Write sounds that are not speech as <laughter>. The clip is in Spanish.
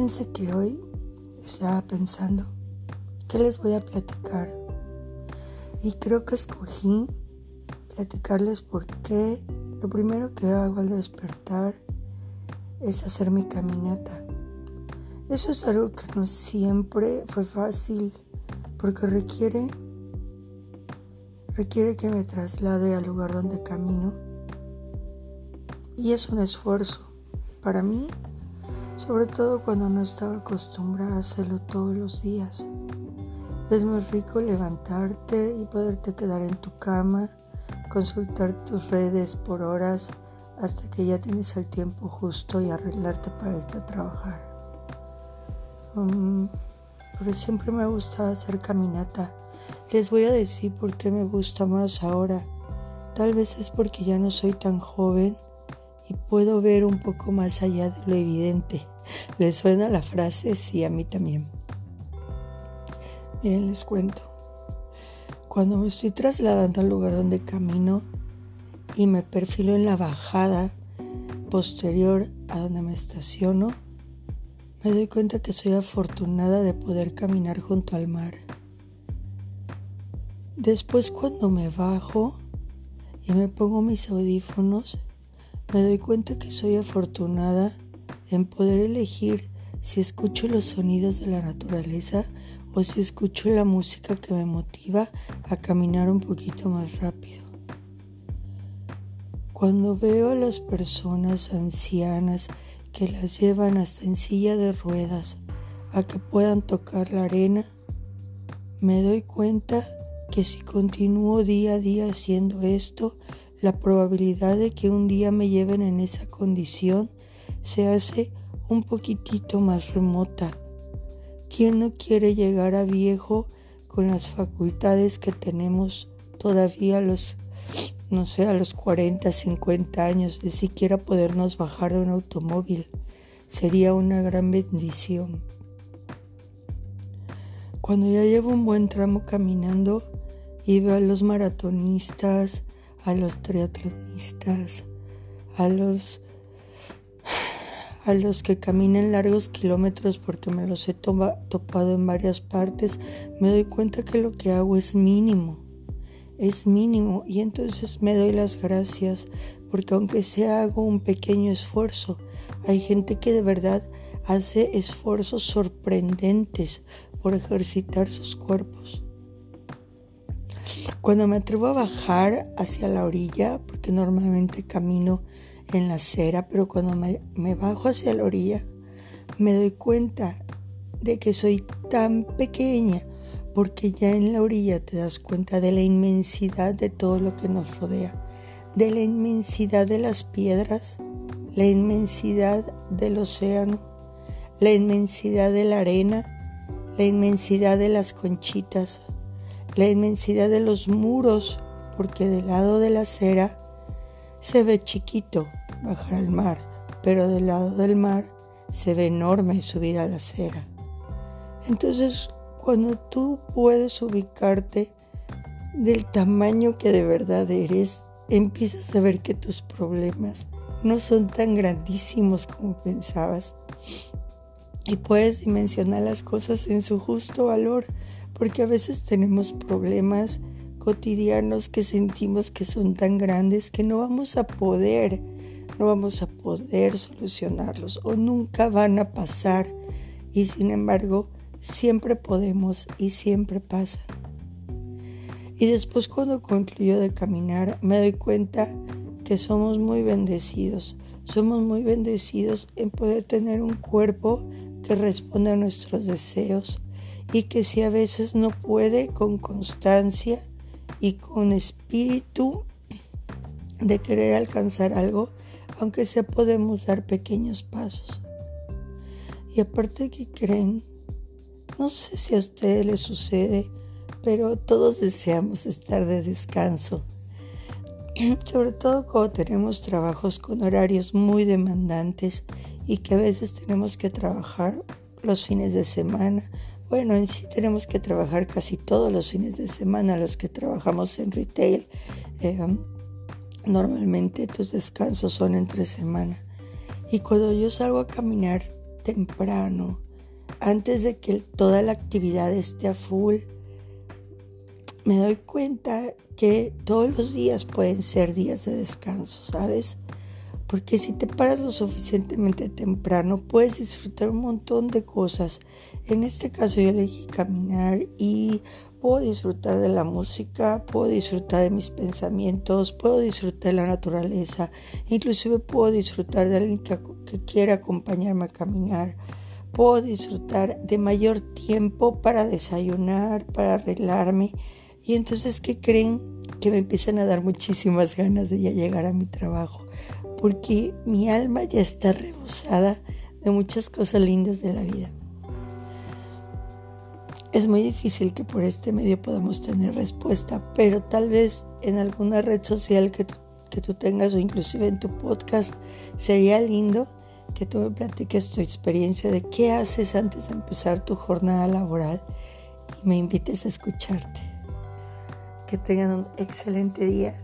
Fíjense que hoy estaba pensando qué les voy a platicar. Y creo que escogí platicarles por qué lo primero que hago al despertar es hacer mi caminata. Eso es algo que no siempre fue fácil porque requiere requiere que me traslade al lugar donde camino y es un esfuerzo para mí, sobre todo cuando no estaba acostumbrada a hacerlo todos los días. Es muy rico levantarte y poderte quedar en tu cama, consultar tus redes por horas hasta que ya tienes el tiempo justo y arreglarte para irte a trabajar. Um, pero siempre me gusta hacer caminata. Les voy a decir por qué me gusta más ahora. Tal vez es porque ya no soy tan joven y puedo ver un poco más allá de lo evidente. ¿Les suena la frase? Sí, a mí también. Miren, les cuento. Cuando me estoy trasladando al lugar donde camino y me perfilo en la bajada posterior a donde me estaciono, me doy cuenta que soy afortunada de poder caminar junto al mar. Después cuando me bajo y me pongo mis audífonos, me doy cuenta que soy afortunada en poder elegir si escucho los sonidos de la naturaleza o si escucho la música que me motiva a caminar un poquito más rápido. Cuando veo a las personas ancianas que las llevan hasta en silla de ruedas a que puedan tocar la arena, me doy cuenta que si continúo día a día haciendo esto, la probabilidad de que un día me lleven en esa condición se hace un poquitito más remota. ¿Quién no quiere llegar a viejo con las facultades que tenemos todavía a los, no sé, a los 40, 50 años, de siquiera podernos bajar de un automóvil? Sería una gran bendición. Cuando ya llevo un buen tramo caminando y veo a los maratonistas, a los triatlonistas, a los a los que caminan largos kilómetros porque me los he topado en varias partes, me doy cuenta que lo que hago es mínimo, es mínimo y entonces me doy las gracias porque aunque sea hago un pequeño esfuerzo, hay gente que de verdad hace esfuerzos sorprendentes por ejercitar sus cuerpos. Cuando me atrevo a bajar hacia la orilla, porque normalmente camino en la acera, pero cuando me, bajo hacia la orilla, me doy cuenta de que soy tan pequeña, porque ya en la orilla te das cuenta de la inmensidad de todo lo que nos rodea, de la inmensidad de las piedras, la inmensidad del océano, la inmensidad de la arena, la inmensidad de las conchitas, la inmensidad de los muros, porque del lado de la acera se ve chiquito bajar al mar, pero del lado del mar se ve enorme subir a la acera. Entonces, cuando tú puedes ubicarte del tamaño que de verdad eres, empiezas a ver que tus problemas no son tan grandísimos como pensabas y puedes dimensionar las cosas en su justo valor porque a veces tenemos problemas cotidianos que sentimos que son tan grandes que no vamos a poder, no vamos a poder solucionarlos o nunca van a pasar y sin embargo siempre podemos y siempre pasan. Y después cuando concluyo de caminar me doy cuenta que somos muy bendecidos, somos muy bendecidos en poder tener un cuerpo que responde a nuestros deseos, y que si a veces no puede con constancia y con espíritu de querer alcanzar algo, aunque sea podemos dar pequeños pasos. Y aparte que creen, no sé si a ustedes les sucede, pero todos deseamos estar de descanso. <clears throat> Sobre todo cuando tenemos trabajos con horarios muy demandantes y que a veces tenemos que trabajar los fines de semana bueno, en sí tenemos que trabajar casi todos los fines de semana, los que trabajamos en retail. Eh, normalmente tus descansos son entre semana. Y cuando yo salgo a caminar, temprano, antes de que toda la actividad esté a full, me doy cuenta que todos los días pueden ser días de descanso, ¿sabes? Porque si te paras lo suficientemente temprano, puedes disfrutar un montón de cosas. En este caso yo elegí caminar y puedo disfrutar de la música, puedo disfrutar de mis pensamientos, puedo disfrutar de la naturaleza, inclusive puedo disfrutar de alguien que, quiera acompañarme a caminar puedo disfrutar de mayor tiempo para desayunar, para arreglarme. Y entonces, ¿qué creen? Que me empiezan a dar muchísimas ganas de ya llegar a mi trabajo, porque mi alma ya está rebosada de muchas cosas lindas de la vida. Es muy difícil que por este medio podamos tener respuesta, pero tal vez en alguna red social que tú, que tú tengas o inclusive en tu podcast sería lindo que tú me platiques tu experiencia de qué haces antes de empezar tu jornada laboral y me invites a escucharte. Que tengan un excelente día